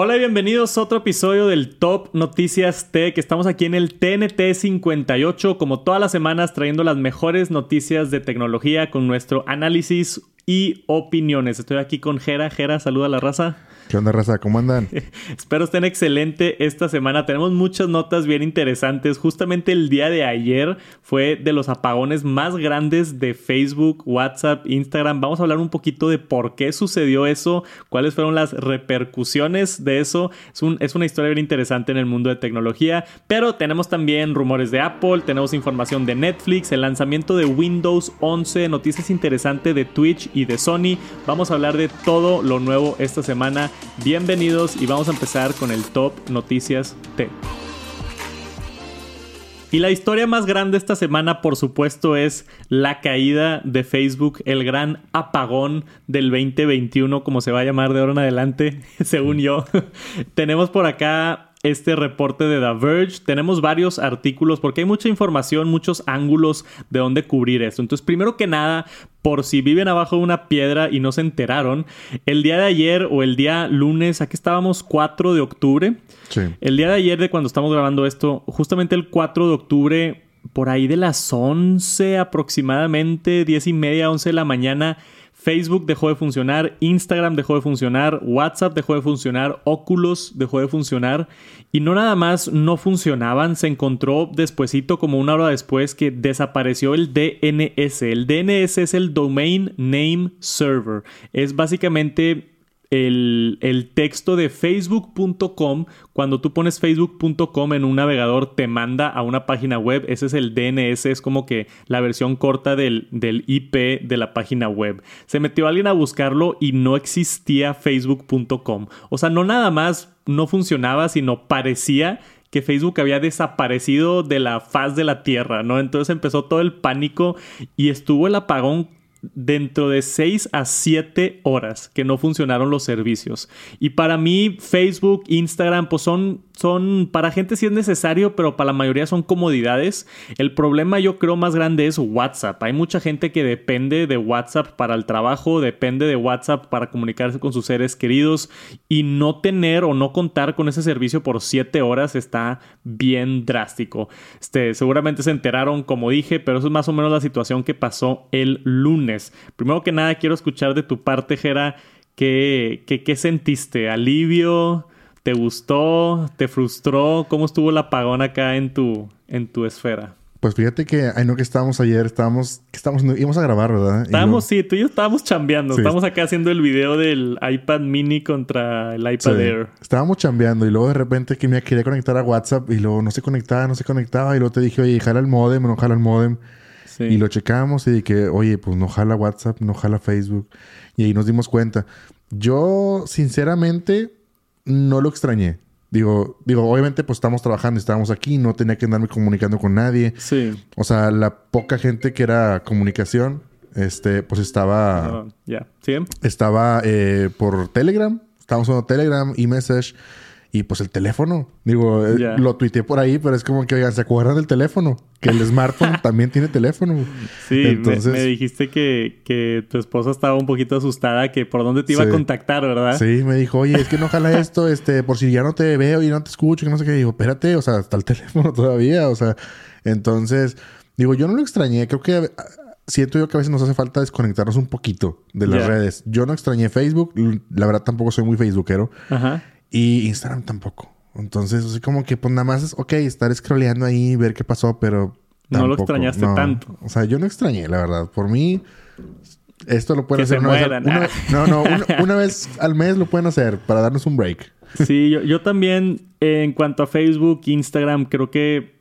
Hola y bienvenidos a otro episodio del Top Noticias Tech. Estamos aquí en el TNT 58, como todas las semanas, trayendo las mejores noticias de tecnología con nuestro análisis y opiniones. Estoy aquí con Jera. Jera, saluda a la raza. ¿Qué onda, raza? ¿Cómo andan? Espero estén excelente esta semana. Tenemos muchas notas bien interesantes. Justamente el día de ayer fue de los apagones más grandes de Facebook, WhatsApp, Instagram. Vamos a hablar un poquito de por qué sucedió eso, cuáles fueron las repercusiones de eso. Es, un, es una historia bien interesante en el mundo de tecnología. Pero tenemos también rumores de Apple, tenemos información de Netflix, el lanzamiento de Windows 11, noticias interesantes de Twitch y de Sony. Vamos a hablar de todo lo nuevo esta semana Bienvenidos y vamos a empezar con el Top Noticias T. Y la historia más grande esta semana, por supuesto, es la caída de Facebook, el gran apagón del 2021, como se va a llamar de ahora en adelante, según yo. Tenemos por acá este reporte de The Verge. Tenemos varios artículos porque hay mucha información, muchos ángulos de dónde cubrir esto. Entonces, primero que nada, por si viven abajo de una piedra y no se enteraron, el día de ayer o el día lunes, aquí estábamos 4 de octubre. Sí. El día de ayer de cuando estamos grabando esto, justamente el 4 de octubre, por ahí de las 11 aproximadamente, 10 y media, 11 de la mañana, Facebook dejó de funcionar, Instagram dejó de funcionar, WhatsApp dejó de funcionar, Oculus dejó de funcionar y no nada más no funcionaban, se encontró despuesito como una hora después que desapareció el DNS. El DNS es el Domain Name Server. Es básicamente el, texto de facebook.com, cuando tú pones facebook.com en un navegador, te manda a una página web. Ese es el DNS, es como que la versión corta del, IP de la página web. Se metió alguien a buscarlo y no existía facebook.com. O sea, no nada más no funcionaba, sino parecía que Facebook había desaparecido de la faz de la Tierra, ¿no? Entonces empezó todo el pánico y estuvo el apagón dentro de 6 a 7 horas que no funcionaron los servicios. Y para mí Facebook, Instagram, pues son son para gente sí es necesario, pero para la mayoría son comodidades. El problema yo creo más grande es WhatsApp. Hay mucha gente que depende de WhatsApp para el trabajo, depende de WhatsApp para comunicarse con sus seres queridos y no tener o no contar con ese servicio por 7 horas está bien drástico. Este, seguramente se enteraron, como dije, pero eso es más o menos la situación que pasó el lunes. Primero que nada, quiero escuchar de tu parte, Jera, ¿qué, qué, qué sentiste? ¿Alivio? ¿Te gustó? ¿Te frustró? ¿Cómo estuvo el apagón acá en tu, en tu esfera? Pues fíjate que, ay no, que estábamos ayer, estábamos, que estábamos, íbamos a grabar, ¿verdad? Estábamos, sí, tú y yo estábamos chambeando. Estábamos acá haciendo el video del iPad mini contra el iPad Air. Estábamos chambeando y luego de repente que me quería conectar a WhatsApp y luego no se conectaba, no se conectaba y luego te dije, oye, jala el modem, no jala el modem. Y lo checamos y dije, oye, pues no jala WhatsApp, no jala Facebook. Y ahí nos dimos cuenta. Yo, sinceramente, no lo extrañé. Digo, digo, obviamente pues estamos trabajando, estábamos aquí, no tenía que andarme comunicando con nadie. Sí. O sea, la poca gente que era comunicación, este, pues estaba... ya, ¿sí? Estaba eh, por Telegram, estábamos usando Telegram, y message y pues el teléfono, digo, eh, lo tuiteé por ahí, pero es como que, oigan, ¿se acuerdan del teléfono? Que el smartphone también tiene teléfono. Sí, Entonces... me, dijiste que, que, tu esposa estaba un poquito asustada, que por dónde te iba a contactar, ¿verdad? Sí, me dijo, oye, es que no jala esto, este, por si ya no te veo y no te escucho, que no sé qué. Digo, espérate, o sea, está el teléfono todavía, o sea, entonces, digo, yo no lo extrañé, creo que siento yo que a veces nos hace falta desconectarnos un poquito de las redes. Yo no extrañé Facebook, la verdad tampoco soy muy facebookero. Ajá. Y Instagram tampoco. Entonces, así como que pues nada más es, ok, estar scrolleando ahí, ver qué pasó, pero... no lo extrañaste tanto. O sea, yo no extrañé, la verdad. Por mí, esto lo pueden hacer una vez, al, No, no, una, vez al mes lo pueden hacer para darnos un break. Sí, yo, yo también, en cuanto a Facebook, Instagram, creo que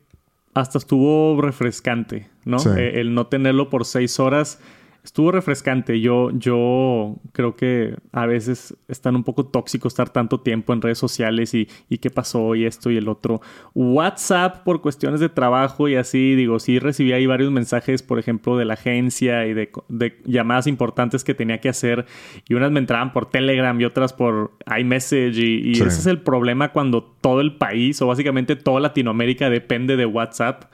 hasta estuvo refrescante, ¿no? Eh, el no tenerlo por seis horas estuvo refrescante. Yo, yo creo que a veces están un poco tóxico estar tanto tiempo en redes sociales y, y, qué pasó y esto y el otro. WhatsApp por cuestiones de trabajo y así, digo, sí recibí ahí varios mensajes, por ejemplo, de la agencia y de, de llamadas importantes que tenía que hacer y unas me entraban por Telegram y otras por iMessage y, y ese es el problema cuando todo el país o básicamente toda Latinoamérica depende de WhatsApp.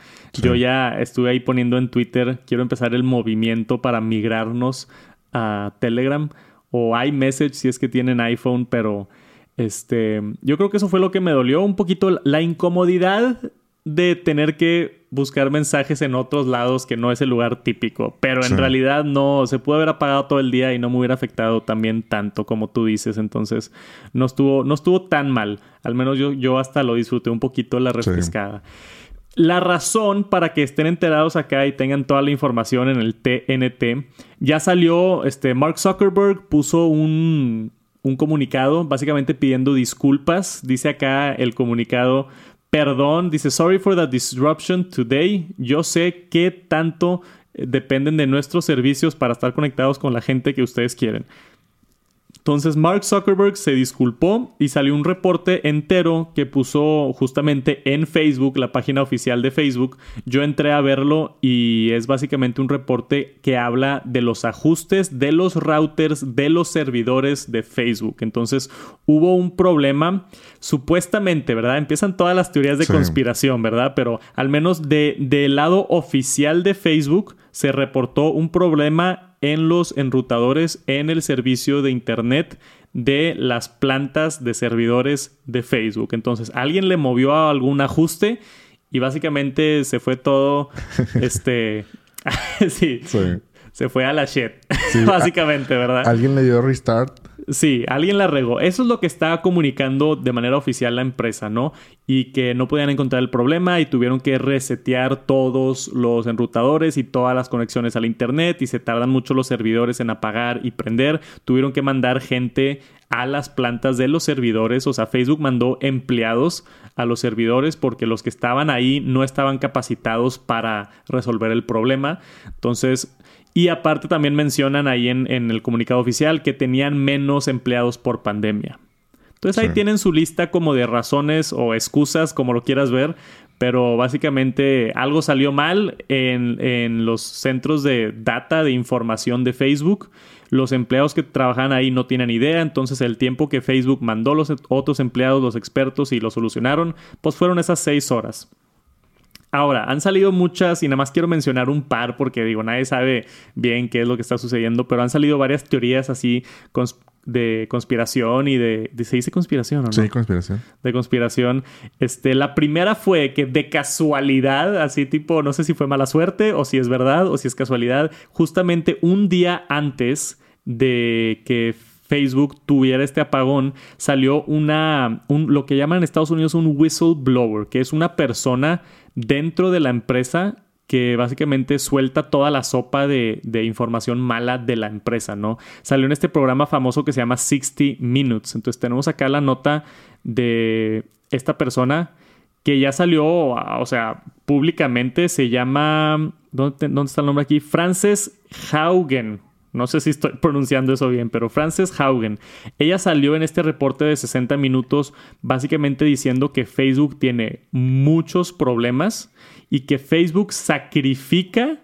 Yo ya estuve ahí poniendo en Twitter, quiero empezar el movimiento para migrarnos a Telegram o iMessage si es que tienen iPhone, pero Este, yo creo que eso fue lo que me dolió un poquito la incomodidad de tener que buscar mensajes en otros lados que no es el lugar típico. Pero en realidad no, se pudo haber apagado todo el día y no me hubiera afectado también tanto como tú dices. Entonces no estuvo, no estuvo tan mal. Al menos yo, yo hasta lo disfruté un poquito la refrescada. La razón para que estén enterados acá y tengan toda la información en el TNT, ya salió, este, Mark Zuckerberg puso un, un comunicado básicamente pidiendo disculpas. Dice acá el comunicado, perdón, dice, sorry for the disruption today. Yo sé que tanto eh, dependen de nuestros servicios para estar conectados con la gente que ustedes quieren. Entonces Mark Zuckerberg se disculpó y salió un reporte entero que puso justamente en Facebook, la página oficial de Facebook. Yo entré a verlo y es básicamente un reporte que habla de los ajustes de los routers de los servidores de Facebook. Entonces hubo un problema, supuestamente, ¿verdad? Empiezan todas las teorías de conspiración, ¿verdad? Pero al menos de, del lado oficial de Facebook se reportó un problema en los enrutadores en el servicio de Internet de las plantas de servidores de Facebook. Entonces, alguien le movió a algún ajuste y básicamente se fue todo, este, sí, se fue a la shit, básicamente, ¿verdad? Alguien le dio restart Sí, alguien la regó. Eso es lo que está comunicando de manera oficial la empresa, ¿no? Y que no podían encontrar el problema y tuvieron que resetear todos los enrutadores y todas las conexiones al Internet y se tardan mucho los servidores en apagar y prender. Tuvieron que mandar gente a las plantas de los servidores, o sea, Facebook mandó empleados a los servidores porque los que estaban ahí no estaban capacitados para resolver el problema. Entonces, y aparte también mencionan ahí en, el comunicado oficial que tenían menos empleados por pandemia. Entonces ahí tienen su lista como de razones o excusas, como lo quieras ver, pero básicamente algo salió mal en, en, los centros de data de información de Facebook. Los empleados que trabajan ahí no tienen idea, entonces el tiempo que Facebook mandó los otros empleados, los expertos y lo solucionaron, pues fueron esas seis horas. Ahora, han salido muchas y nada más quiero mencionar un par porque digo, nadie sabe bien qué es lo que está sucediendo, pero han salido varias teorías así de conspiración y de, ¿Se dice conspiración o no? Sí, conspiración. De conspiración. Este, la primera fue que de casualidad, así tipo, no sé si fue mala suerte o si es verdad o si es casualidad, justamente un día antes de que Facebook tuviera este apagón, salió una, un, lo que llaman en Estados Unidos un whistleblower, que es una persona dentro de la empresa que básicamente suelta toda la sopa de, información mala de la empresa, ¿no? Salió en este programa famoso que se llama 60 Minutes. Entonces tenemos acá la nota de esta persona que ya salió, o sea, públicamente se llama, ¿dónde, dónde está el nombre aquí? Frances Haugen. No sé si estoy pronunciando eso bien, pero Frances Haugen. Ella salió en este reporte de 60 minutos básicamente diciendo que Facebook tiene muchos problemas y que Facebook sacrifica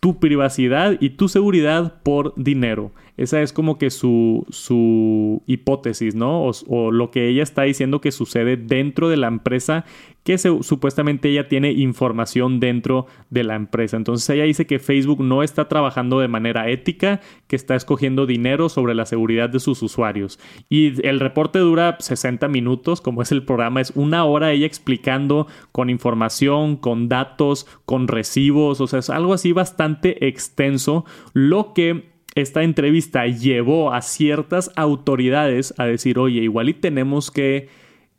tu privacidad y tu seguridad por dinero. Esa es como que su, su hipótesis, ¿no? O, lo que ella está diciendo que sucede dentro de la empresa, que supuestamente ella tiene información dentro de la empresa. Entonces ella dice que Facebook no está trabajando de manera ética, que está escogiendo dinero sobre la seguridad de sus usuarios. Y el reporte dura 60 minutos, como es el programa, es una hora ella explicando con información, con datos, con recibos, o sea, es algo así bastante extenso, lo que esta entrevista llevó a ciertas autoridades a decir, oye, igual y tenemos que,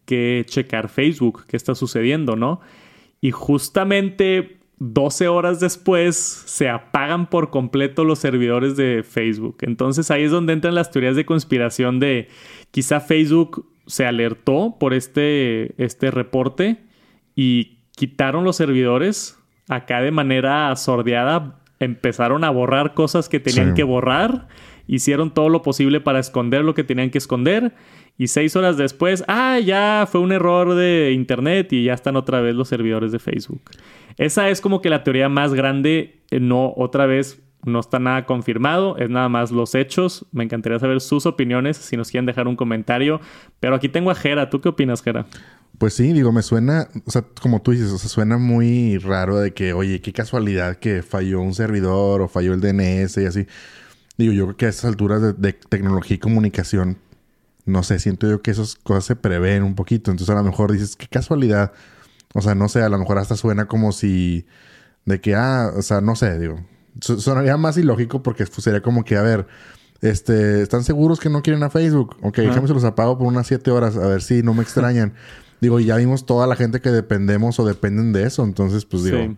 que checar Facebook, qué está sucediendo, ¿no? Y justamente 12 horas después se apagan por completo los servidores de Facebook. Entonces ahí es donde entran las teorías de conspiración de quizá Facebook se alertó por este, este reporte y quitaron los servidores acá de manera sordeada empezaron a borrar cosas que tenían que borrar, hicieron todo lo posible para esconder lo que tenían que esconder y seis horas después, ah, ya fue un error de internet y ya están otra vez los servidores de Facebook. Esa es como que la teoría más grande, eh, no otra vez no está nada confirmado, es nada más los hechos. Me encantaría saber sus opiniones, si nos quieren dejar un comentario. Pero aquí tengo a Jera. ¿Tú qué opinas, Jera? Pues sí, digo, me suena, o sea, como tú dices, o sea, suena muy raro de que, oye, qué casualidad que falló un servidor o falló el DNS y así. Digo, yo creo que a estas alturas de, tecnología y comunicación no sé, siento yo que esas cosas se prevén un poquito. Entonces a lo mejor dices, qué casualidad. O sea, no sé, a lo mejor hasta suena como si de que, ah, o sea, no sé, digo, sonaría más ilógico porque pues, sería como que, a ver, este, ¿están seguros que no quieren a Facebook? Ok, déjame se los apago por unas siete horas a ver si no me extrañan. Digo, ya vimos toda la gente que dependemos o dependen de eso, entonces, pues digo,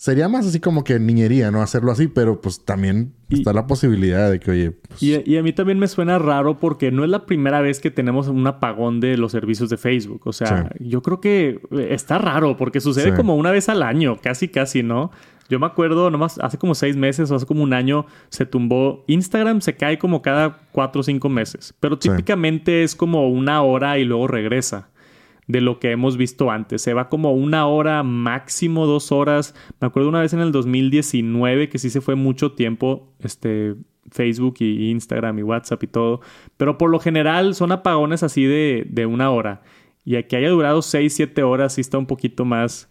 sería más así como que niñería, ¿no? Hacerlo así, pero pues también está la posibilidad de que, oye. Pues... Y, a mí también me suena raro porque no es la primera vez que tenemos un apagón de los servicios de Facebook. O sea, yo creo que está raro porque sucede como una vez al año, casi, casi, ¿no? Yo me acuerdo, nomás hace como seis meses o hace como un año se tumbó. Instagram se cae como cada cuatro o cinco meses, pero típicamente es como una hora y luego regresa de lo que hemos visto antes. Se va como una hora, máximo dos horas. Me acuerdo una vez en el 2019 que sí se fue mucho tiempo, este, Facebook y Instagram y WhatsApp y todo. Pero por lo general son apagones así de, de una hora. Y a que haya durado seis, siete horas sí está un poquito más,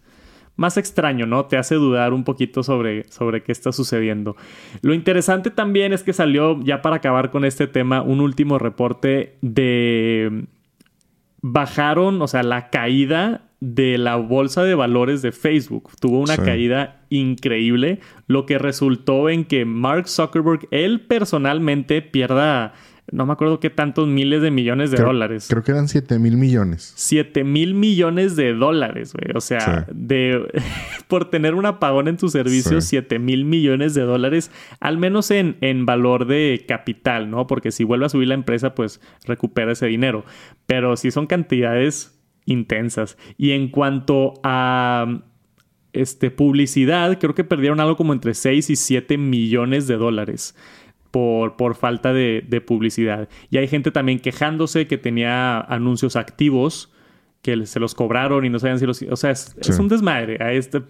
más extraño, ¿no? Te hace dudar un poquito sobre, sobre qué está sucediendo. Lo interesante también es que salió, ya para acabar con este tema, un último reporte de bajaron, o sea, la caída de la bolsa de valores de Facebook. Tuvo una caída increíble, lo que resultó en que Mark Zuckerberg, él personalmente, pierda no me acuerdo qué tantos miles de millones de dólares. Creo que eran 7 mil millones. 7 mil millones de dólares, güey. O sea, de por tener un apagón en tu servicio, 7 mil millones de dólares, al menos en, en valor de capital, ¿no? Porque si vuelve a subir la empresa, pues recupera ese dinero. Pero sí son cantidades intensas. Y en cuanto a este, publicidad, creo que perdieron algo como entre 6 y 7 millones de dólares por, por falta de, publicidad. Y hay gente también quejándose que tenía anuncios activos que se los cobraron y no sabían si los... O sea, es, un desmadre. A este,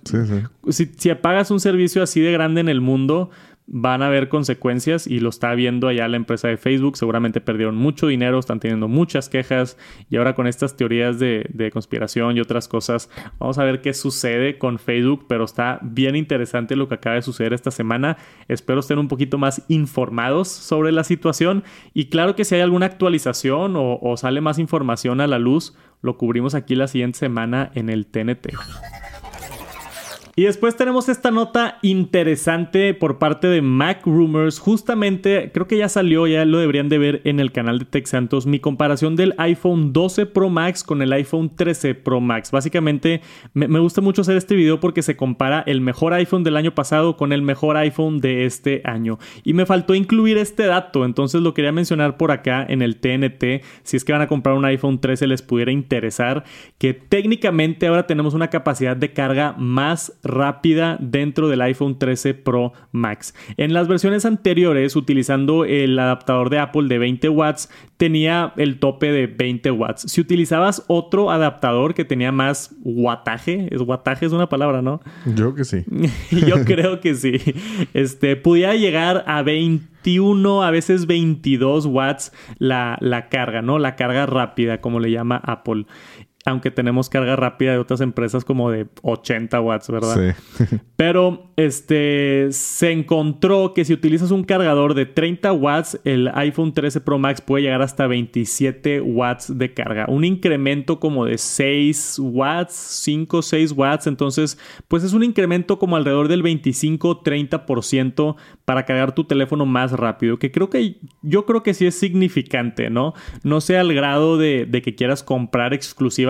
Si, si apagas un servicio así de grande en el mundo, van a haber consecuencias y lo está viendo allá la empresa de Facebook. Seguramente perdieron mucho dinero, están teniendo muchas quejas y ahora con estas teorías de, conspiración y otras cosas, vamos a ver qué sucede con Facebook, pero está bien interesante lo que acaba de suceder esta semana. Espero estén un poquito más informados sobre la situación y claro que si hay alguna actualización o, o sale más información a la luz, lo cubrimos aquí la siguiente semana en el TNT. Y después tenemos esta nota interesante por parte de Mac Rumors. Justamente, creo que ya salió, ya lo deberían de ver en el canal de Tech Santos, mi comparación del iPhone 12 Pro Max con el iPhone 13 Pro Max. Básicamente, me, gusta mucho hacer este video porque se compara el mejor iPhone del año pasado con el mejor iPhone de este año. Y me faltó incluir este dato, entonces lo quería mencionar por acá en el TNT. Si es que van a comprar un iPhone 13 les pudiera interesar, que técnicamente ahora tenemos una capacidad de carga más rápida dentro del iPhone 13 Pro Max. En las versiones anteriores, utilizando el adaptador de Apple de 20 watts, tenía el tope de 20 watts. Si utilizabas otro adaptador que tenía más wattaje, es wattaje es una palabra, ¿no? Yo que sí. Yo creo que sí. Este, podía llegar a 21, a veces 22 watts la, la carga, ¿no? La carga rápida, como le llama Apple aunque tenemos carga rápida de otras empresas como de 80 watts, ¿verdad? Sí. Pero este se encontró que si utilizas un cargador de 30 watts, el iPhone 13 Pro Max puede llegar hasta 27 watts de carga. Un incremento como de 6 watts, 5, 6 watts. Entonces, pues es un incremento como alrededor del 25-30% para cargar tu teléfono más rápido. Que creo que yo creo que sí es significante, ¿no? No sea al grado de, de que quieras comprar exclusivamente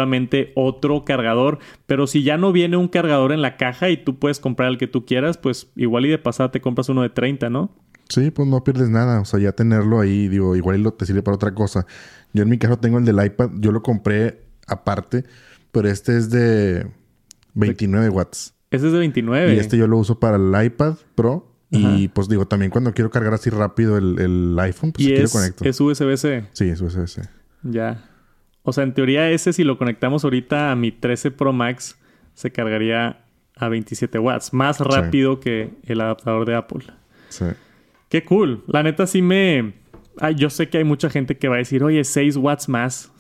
otro cargador, pero si ya no viene un cargador en la caja y tú puedes comprar el que tú quieras, pues igual y de pasada te compras uno de 30, ¿no? Sí, pues no pierdes nada, o sea, ya tenerlo ahí, digo, igual lo te sirve para otra cosa. Yo en mi caso tengo el del iPad, yo lo compré aparte, pero este es de 29 watts. Ese es de 29. Y este yo lo uso para el iPad Pro. Y pues digo, también cuando quiero cargar así rápido el, iPhone, pues ¿Y aquí es, lo conecto. ¿Es USB-C? Sí, es USB-C. Ya. O sea, en teoría ese si lo conectamos ahorita a mi 13 Pro Max se cargaría a 27 watts, más rápido que el adaptador de Apple. Sí. Qué cool. La neta sí me... yo sé que hay mucha gente que va a decir, oye, 6 watts más.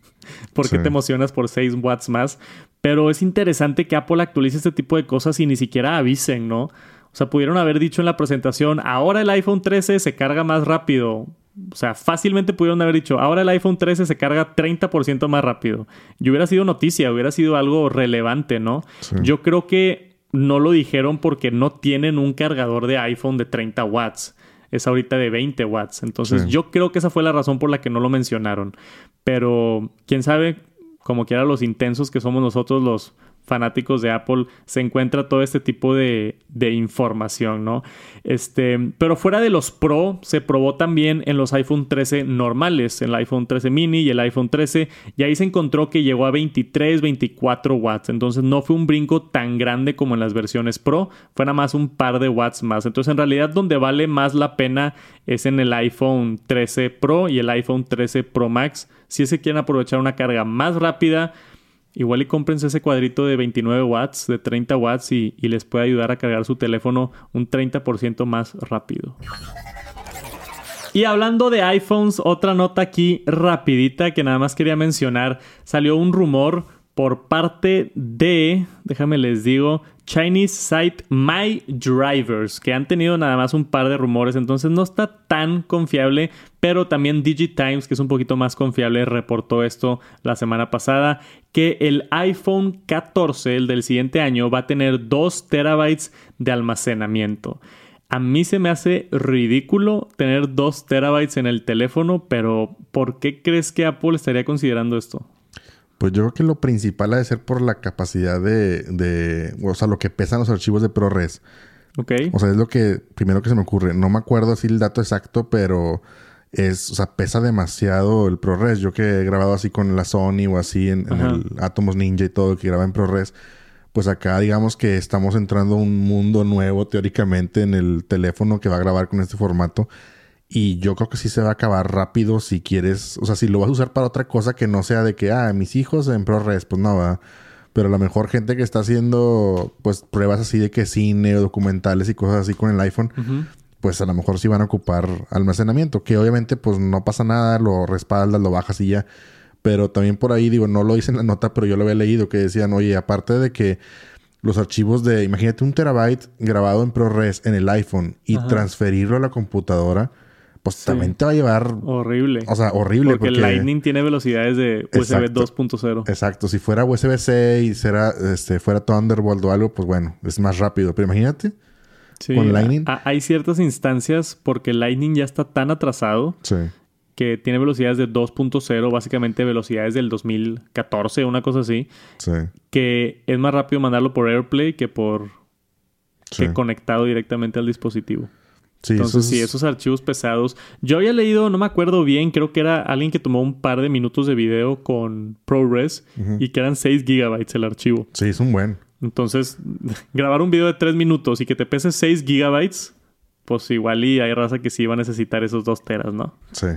¿Por qué te emocionas por 6 watts más? Pero es interesante que Apple actualice este tipo de cosas y ni siquiera avisen, ¿no? O sea, pudieron haber dicho en la presentación, ahora el iPhone 13 se carga más rápido O sea, fácilmente pudieron haber dicho, ahora el iPhone 13 se carga 30% más rápido. Y hubiera sido noticia, hubiera sido algo relevante, ¿no? Yo creo que no lo dijeron porque no tienen un cargador de iPhone de 30 watts. Es ahorita de 20 watts. Entonces yo creo que esa fue la razón por la que no lo mencionaron. Pero quién sabe, como quiera los intensos que somos nosotros los fanáticos de Apple se encuentra todo este tipo de, información, ¿no? Este, pero fuera de los Pro, se probó también en los iPhone 13 normales, en el iPhone 13 mini y el iPhone 13, y ahí se encontró que llegó a 23, 24 watts, entonces no fue un brinco tan grande como en las versiones Pro, fue nada más un par de watts más, entonces en realidad donde vale más la pena es en el iPhone 13 Pro y el iPhone 13 Pro Max, si que quieren aprovechar una carga más rápida, Igual y cómprense ese cuadrito de 29 watts, de 30 watts y, les puede ayudar a cargar su teléfono un 30% más rápido. Y hablando de iPhones, otra nota aquí rapidita que nada más quería mencionar. Salió un rumor por parte de, déjame les digo, Chinese site My Drivers, que han tenido nada más un par de rumores, entonces no está tan confiable, pero también DigiTimes, que es un poquito más confiable, reportó esto la semana pasada, que el iPhone 14, el del siguiente año, va a tener 2 terabytes de almacenamiento. A mí se me hace ridículo tener 2 terabytes en el teléfono, pero ¿por qué crees que Apple estaría considerando esto? Pues yo creo que lo principal ha de ser por la capacidad de, de o sea, lo que pesan los archivos de ProRes. Ok. O sea, es lo que primero que se me ocurre. No me acuerdo así el dato exacto, pero es, o sea, pesa demasiado el ProRes. Yo que he grabado así con la Sony o así en, el Atomos Ninja y todo, que graba en ProRes, pues acá digamos que estamos entrando a un mundo nuevo teóricamente en el teléfono que va a grabar con este formato. Y yo creo que sí se va a acabar rápido si quieres, o sea, si lo vas a usar para otra cosa que no sea de que, ah, mis hijos en ProRes, pues no va. Pero la mejor gente que está haciendo, pues, pruebas así de que cine o documentales y cosas así con el iPhone, pues a lo mejor sí van a ocupar almacenamiento. Que obviamente, pues no pasa nada, lo respaldas, lo bajas y ya. Pero también por ahí, digo, no lo hice en la nota, pero yo lo había leído que decían, oye, aparte de que los archivos de, imagínate un terabyte grabado en ProRes en el iPhone y transferirlo a la computadora pues también te va a llevar... Horrible. O sea, horrible. Porque, el Lightning tiene velocidades de USB 2.0. Exacto. Si fuera USB-C y será, este, fuera Thunderbolt o algo, pues bueno, es más rápido. Pero imagínate... con Lightning. hay ciertas instancias porque Lightning ya está tan atrasado que tiene velocidades de 2.0, básicamente velocidades del 2014, una cosa así. Sí. Que es más rápido mandarlo por AirPlay que por que conectado directamente al dispositivo. Entonces, sí, esos archivos pesados. Yo había leído, no me acuerdo bien, creo que era alguien que tomó un par de minutos de video con ProRes y que eran 6 gigabytes el archivo. Sí, es un buen. Entonces, grabar un video de 3 minutos y que te pese 6 gigabytes, pues igual y hay raza que sí va a necesitar esos 2 teras, ¿no? Sí,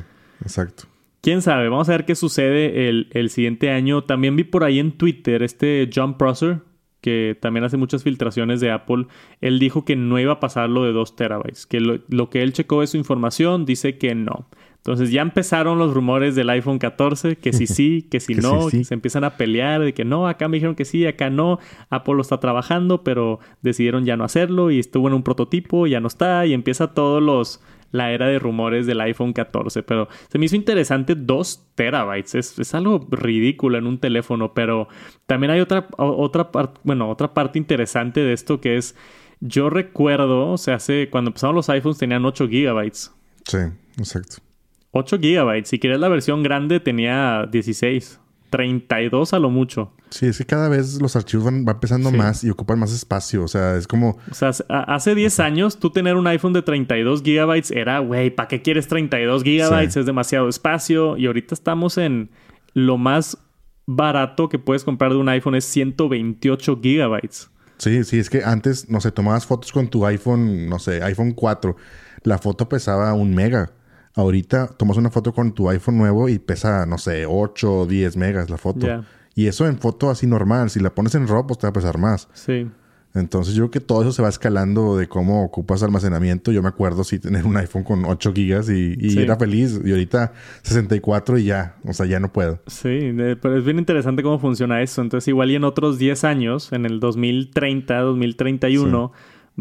exacto. Quién sabe, vamos a ver qué sucede el, el siguiente año. También vi por ahí en Twitter este John Prosser, que también hace muchas filtraciones de Apple, él dijo que no iba a pasar lo de 2 terabytes, que lo, que él checó de su información dice que no. Entonces ya empezaron los rumores del iPhone 14, que si sí, que si no, que se empiezan a pelear, de que no, acá me dijeron que sí, acá no, Apple lo está trabajando, pero decidieron ya no hacerlo y estuvo en un prototipo, ya no está, y empieza todos los la era de rumores del iPhone 14, pero se me hizo interesante 2 terabytes. Es, algo ridículo en un teléfono, pero también hay otra, otra, bueno, otra parte interesante de esto que es, yo recuerdo, o sea, hace, cuando empezaron los iPhones tenían 8 gigabytes. Sí, exacto. 8 gigabytes. Si querías la versión grande tenía 16. 32 a lo mucho. Sí, es que cada vez los archivos van, pesando más y ocupan más espacio. O sea, es como. O sea, hace 10 años tú tener un iPhone de 32 gigabytes era, güey, ¿para qué quieres 32 gigabytes? Es demasiado espacio. Y ahorita estamos en lo más barato que puedes comprar de un iPhone es 128 gigabytes. Sí, sí, es que antes, no sé, tomabas fotos con tu iPhone, no sé, iPhone 4. La foto pesaba un mega. Ahorita tomas una foto con tu iPhone nuevo y pesa, no sé, 8 o 10 megas la foto. Y eso en foto así normal. Si la pones en RAW, pues te va a pesar más. Sí. Entonces yo creo que todo eso se va escalando de cómo ocupas almacenamiento. Yo me acuerdo sí tener un iPhone con 8 gigas y, era feliz. Y ahorita 64 y ya. O sea, ya no puedo. Sí, pero es bien interesante cómo funciona eso. Entonces igual y en otros 10 años, en el 2030, 2031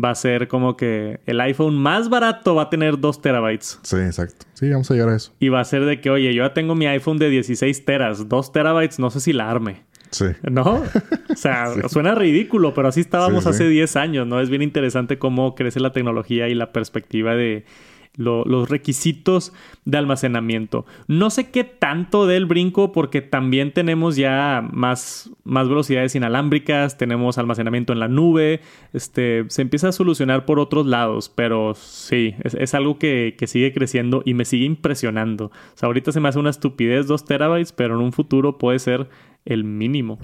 va a ser como que el iPhone más barato va a tener 2 terabytes. Sí, exacto. Sí, vamos a llegar a eso. Y va a ser de que, oye, yo ya tengo mi iPhone de 16 teras, 2 terabytes, no sé si la arme. Sí. ¿No? O sea, suena ridículo, pero así estábamos hace 10 años, ¿no? Es bien interesante cómo crece la tecnología y la perspectiva de, los requisitos de almacenamiento. No sé qué tanto del brinco porque también tenemos ya más, más velocidades inalámbricas, tenemos almacenamiento en la nube, este, se empieza a solucionar por otros lados, pero sí, es, algo que, que, sigue creciendo y me sigue impresionando. Ahorita se me hace una estupidez 2 terabytes, pero en un futuro puede ser el mínimo.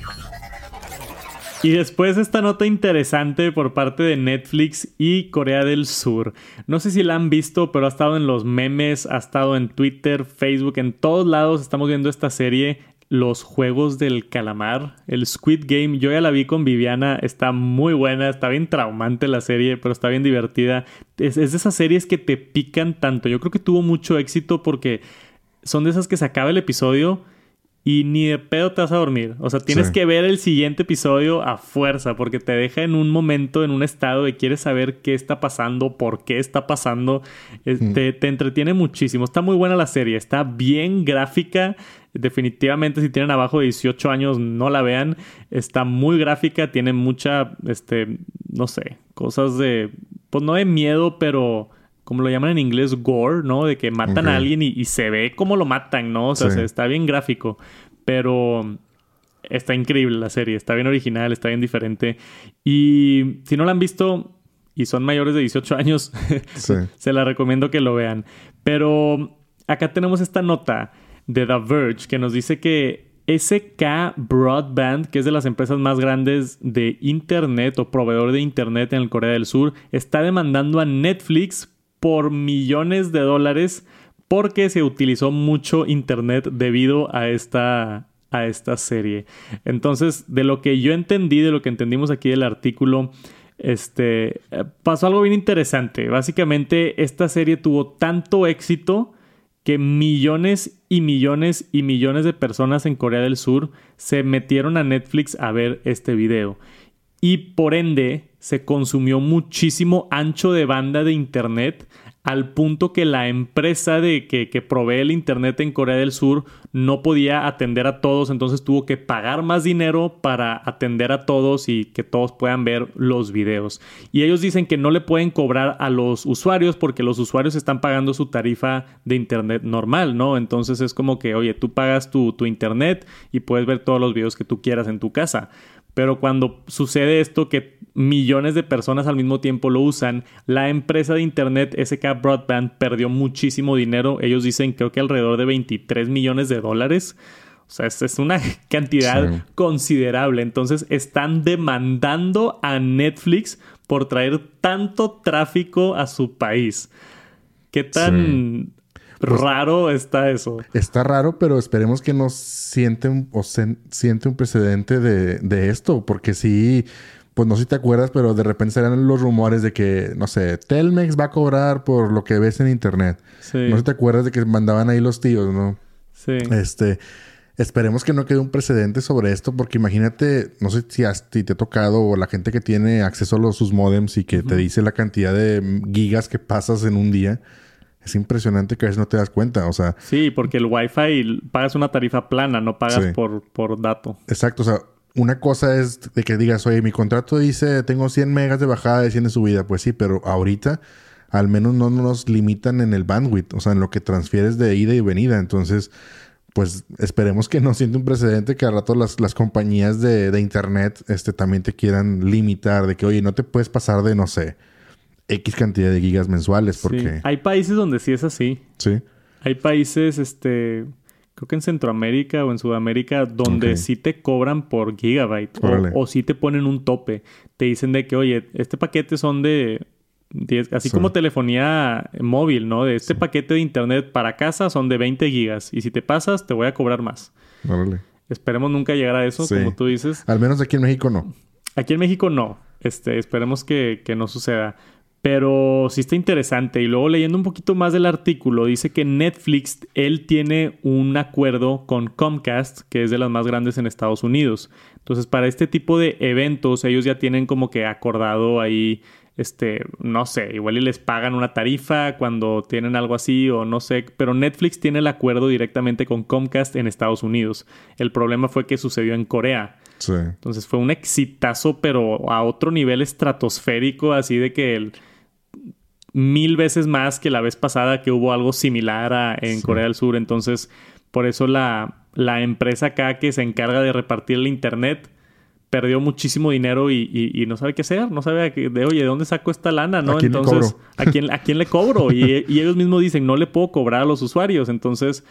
Y después esta nota interesante por parte de Netflix y Corea del Sur. No sé si la han visto, pero ha estado en los memes, ha estado en Twitter, Facebook, en todos lados estamos viendo esta serie. Los Juegos del Calamar, el Squid Game, yo ya la vi con Viviana, está muy buena, está bien traumante la serie, pero está bien divertida. Es, de esas series que te pican tanto. Yo creo que tuvo mucho éxito porque son de esas que se acaba el episodio y ni de pedo te vas a dormir. O sea, tienes que ver el siguiente episodio a fuerza porque te deja en un momento, en un estado de quieres saber qué está pasando, por qué está pasando. Te, te, entretiene muchísimo. Está muy buena la serie, está bien gráfica. Definitivamente si tienen abajo de 18 años no la vean. Está muy gráfica, tiene mucha, este, no sé, cosas de, pues no de miedo, pero como lo llaman en inglés, gore, ¿no? De que matan a alguien y, se ve cómo lo matan, ¿no? O sea, está bien gráfico. Pero está increíble la serie, está bien original, está bien diferente. Y si no la han visto y son mayores de 18 años, se la recomiendo que lo vean. Pero acá tenemos esta nota de The Verge que nos dice que SK Broadband, que es de las empresas más grandes de Internet o proveedor de Internet en el Corea del Sur, está demandando a Netflix por millones de dólares porque se utilizó mucho internet debido a esta, a esta serie. Entonces, de lo que yo entendí, de lo que entendimos aquí del artículo, este, pasó algo bien interesante. Básicamente, esta serie tuvo tanto éxito que millones y millones y millones de personas en Corea del Sur se metieron a Netflix a ver este video. Y por ende, se consumió muchísimo ancho de banda de Internet al punto que la empresa de que, que, provee el Internet en Corea del Sur no podía atender a todos, entonces tuvo que pagar más dinero para atender a todos y que todos puedan ver los videos. Y ellos dicen que no le pueden cobrar a los usuarios porque los usuarios están pagando su tarifa de Internet normal, ¿no? Entonces es como que, oye, tú pagas tu, tu Internet y puedes ver todos los videos que tú quieras en tu casa. Pero cuando sucede esto que millones de personas al mismo tiempo lo usan, la empresa de internet SK Broadband perdió muchísimo dinero. Ellos dicen creo que alrededor de 23 millones de dólares. O sea, es, una cantidad considerable. Entonces están demandando a Netflix por traer tanto tráfico a su país. ¿Qué tan pues, raro está eso. Está raro, pero esperemos que no siente un, o siente un precedente de, esto, porque sí, pues no sé si te acuerdas, pero de repente serán los rumores de que, no sé, Telmex va a cobrar por lo que ves en internet. No sé si te acuerdas de que mandaban ahí los tíos, ¿no? Sí. Este, esperemos que no quede un precedente sobre esto, porque imagínate, no sé si, ti te ha tocado o la gente que tiene acceso a los, sus modems y que te dice la cantidad de gigas que pasas en un día es impresionante que a veces no te das cuenta, o sea... Sí, porque el Wi-Fi pagas una tarifa plana, no pagas por, por dato. Exacto, o sea, una cosa es de que digas, oye, mi contrato dice tengo 100 megas de bajada y 100 de subida. Pues sí, pero ahorita al menos no nos limitan en el bandwidth, o sea, en lo que transfieres de ida y venida. Entonces, pues esperemos que no siente un precedente que a rato las, las compañías de, de, internet este, también te quieran limitar, de que, oye, no te puedes pasar de, no sé, X cantidad de gigas mensuales porque... Hay países donde sí es así. Sí. Hay países, este, creo que en Centroamérica o en Sudamérica, donde sí te cobran por gigabyte o, o, sí te ponen un tope. Te dicen de que, oye, este paquete son de 10, así como telefonía móvil, ¿no? De este paquete de internet para casa son de 20 gigas y si te pasas te voy a cobrar más. Órale. Esperemos nunca llegar a eso, como tú dices. Al menos aquí en México no. Aquí en México no. Este, esperemos que, que no suceda. Pero sí está interesante. Y luego leyendo un poquito más del artículo, dice que Netflix, él tiene un acuerdo con Comcast, que es de las más grandes en Estados Unidos. Entonces, para este tipo de eventos, ellos ya tienen como que acordado ahí este, no sé, igual y les pagan una tarifa cuando tienen algo así o no sé, pero Netflix tiene el acuerdo directamente con Comcast en Estados Unidos. El problema fue que sucedió en Corea. Sí. Entonces fue un exitazo, pero a otro nivel estratosférico, así de que el mil veces más que la vez pasada que hubo algo similar a, en Corea del Sur. Entonces, por eso la, la empresa acá que se encarga de repartir el internet perdió muchísimo dinero y, no sabe qué hacer, no sabe de, oye, ¿de dónde saco esta lana? ¿no? ¿A quién entonces, ¿a quién, ¿a quién le cobro? y, y, ellos mismos dicen, no le puedo cobrar a los usuarios. Entonces,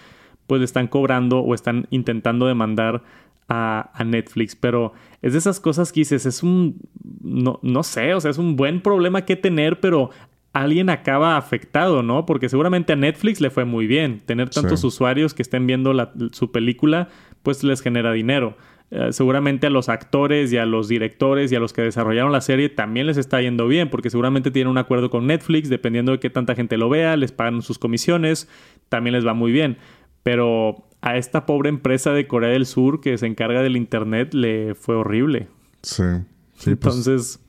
pues le están cobrando o están intentando demandar a, a, Netflix. Pero es de esas cosas que dices, es un, no, no sé, o sea, es un buen problema que tener, pero alguien acaba afectado, ¿no? Porque seguramente a Netflix le fue muy bien. Tener tantos usuarios que estén viendo su película, pues les genera dinero. Eh, seguramente a los actores y a los directores y a los que desarrollaron la serie también les está yendo bien, porque seguramente tienen un acuerdo con Netflix, dependiendo de qué tanta gente lo vea, les pagan sus comisiones, también les va muy bien. Pero a esta pobre empresa de Corea del Sur que se encarga del Internet le fue horrible. Sí. sí pues.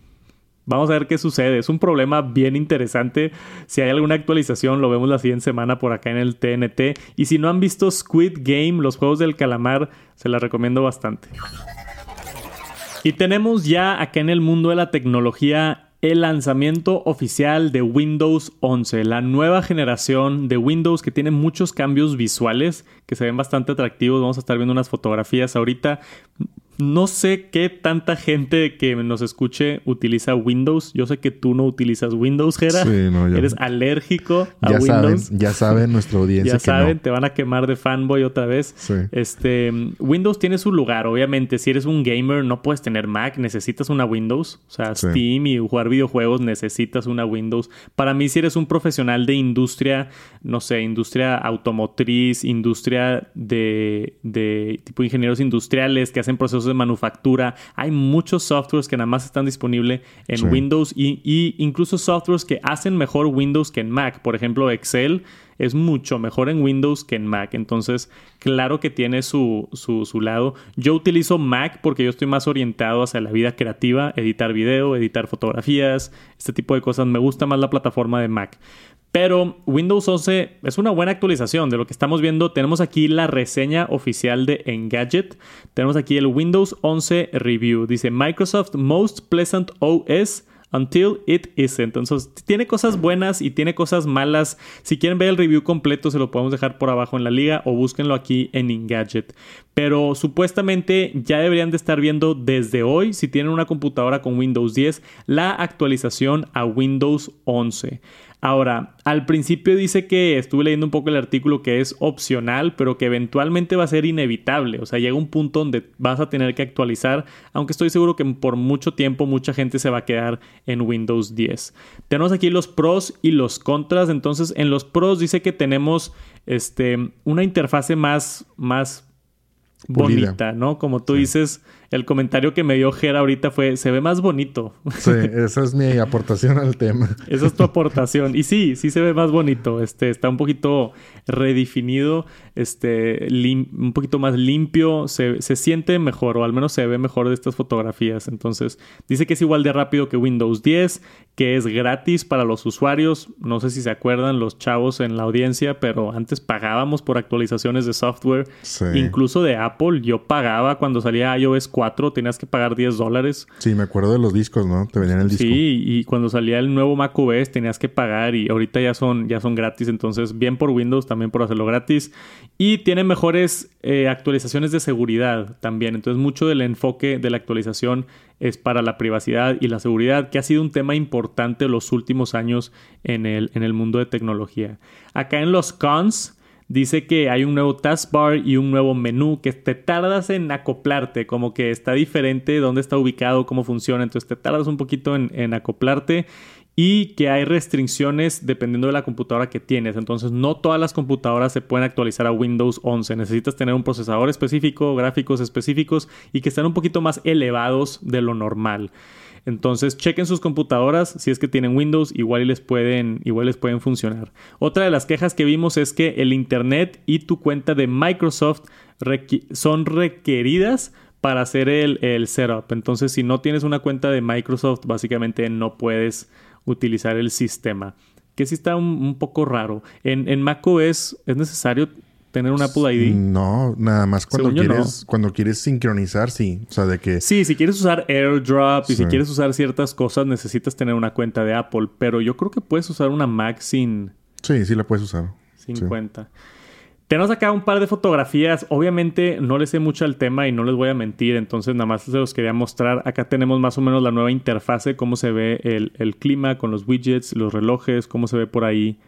Vamos a ver qué sucede. Es un problema bien interesante. Si hay alguna actualización, lo vemos la siguiente semana por acá en el TNT. Y si no han visto Squid Game, los juegos del calamar, se la recomiendo bastante. Y tenemos ya acá en el mundo de la tecnología el lanzamiento oficial de Windows 11, la nueva generación de Windows que tiene muchos cambios visuales que se ven bastante atractivos. Vamos a estar viendo unas fotografías ahorita. No sé qué tanta gente que nos escuche utiliza Windows. Yo sé que tú no utilizas Windows, Gera. Sí, no, Eres alérgico a ya Windows. Saben, ya saben nuestra audiencia. ya saben, te van a quemar de fanboy otra vez. Sí. Este, Windows tiene su lugar, obviamente. Si eres un gamer, no puedes tener Mac, necesitas una Windows. O sea, Steam y jugar videojuegos necesitas una Windows. Para mí, si eres un profesional de industria, no sé, industria automotriz, industria de, de tipo ingenieros industriales que hacen procesos de manufactura. Hay muchos softwares que nada más están disponibles en Windows y, incluso softwares que hacen mejor Windows que en Mac. Por ejemplo, Excel es mucho mejor en Windows que en Mac. Entonces, claro que tiene su, su, su, lado. Yo utilizo Mac porque yo estoy más orientado hacia la vida creativa, editar video, editar fotografías, este tipo de cosas. Me gusta más la plataforma de Mac. Pero Windows 11 es una buena actualización de lo que estamos viendo. Tenemos aquí la reseña oficial de Engadget. Tenemos aquí el Windows 11 Review. Dice Microsoft Most Pleasant OS Until It Isn't. Entonces, tiene cosas buenas y tiene cosas malas. Si quieren ver el review completo, se lo podemos dejar por abajo en la liga o búsquenlo aquí en Engadget. Pero supuestamente ya deberían de estar viendo desde hoy, si tienen una computadora con Windows 10, la actualización a Windows 11. Ahora, al principio dice que estuve leyendo un poco el artículo que es opcional, pero que eventualmente va a ser inevitable. O sea, llega un punto donde vas a tener que actualizar, aunque estoy seguro que por mucho tiempo mucha gente se va a quedar en Windows 10. Tenemos aquí los pros y los contras. Entonces, en los pros dice que tenemos este, una interfase más, más bonita, ¿no? Como tú dices el comentario que me dio Gera ahorita fue, se ve más bonito. Sí, esa es mi aportación al tema. esa es tu aportación. Y sí, sí se ve más bonito. Este, está un poquito redefinido, este, un poquito más limpio, se, se, siente mejor, o al menos se ve mejor de estas fotografías. Entonces, dice que es igual de rápido que Windows 10, que es gratis para los usuarios. No sé si se acuerdan los chavos en la audiencia, pero antes pagábamos por actualizaciones de software, incluso de Apple. Yo pagaba cuando salía iOS 4 tenías que pagar 10 dólares. Sí, me acuerdo de los discos, ¿no? Te venían el disco. Sí, y cuando salía el nuevo Mac OS tenías que pagar y ahorita ya son, ya son gratis. Entonces, bien por Windows también por hacerlo gratis. Y tiene mejores eh, actualizaciones de seguridad también. Entonces, mucho del enfoque de la actualización es para la privacidad y la seguridad, que ha sido un tema importante los últimos años en el, en el mundo de tecnología. Acá en los cons dice que hay un nuevo taskbar y un nuevo menú que te tardas en acoplarte, como que está diferente dónde está ubicado, cómo funciona, entonces te tardas un poquito en, acoplarte y que hay restricciones dependiendo de la computadora que tienes. Entonces no todas las computadoras se pueden actualizar a Windows 11. Necesitas tener un procesador específico, gráficos específicos y que estén un poquito más elevados de lo normal. Entonces, chequen sus computadoras, si es que tienen Windows, igual les pueden, igual les pueden funcionar. Otra de las quejas que vimos es que el Internet y tu cuenta de Microsoft son requeridas para hacer el, el setup. Entonces, si no tienes una cuenta de Microsoft, básicamente no puedes utilizar el sistema. Que sí está un, poco raro. En, en macOS es necesario tener un Apple ID? No, nada más cuando quieres, cuando quieres sincronizar, sí. O sea, de que. Sí, si quieres usar AirDrop y si quieres usar ciertas cosas, necesitas tener una cuenta de Apple. Pero yo creo que puedes usar una Mac sin. Sí, sí la puedes usar. Sin cuenta. Tenemos acá un par de fotografías. Obviamente no les sé mucho al tema y no les voy a mentir, entonces nada más se los quería mostrar. Acá tenemos más o menos la nueva interfase, cómo se ve el, el clima con los widgets, los relojes, cómo se ve por ahí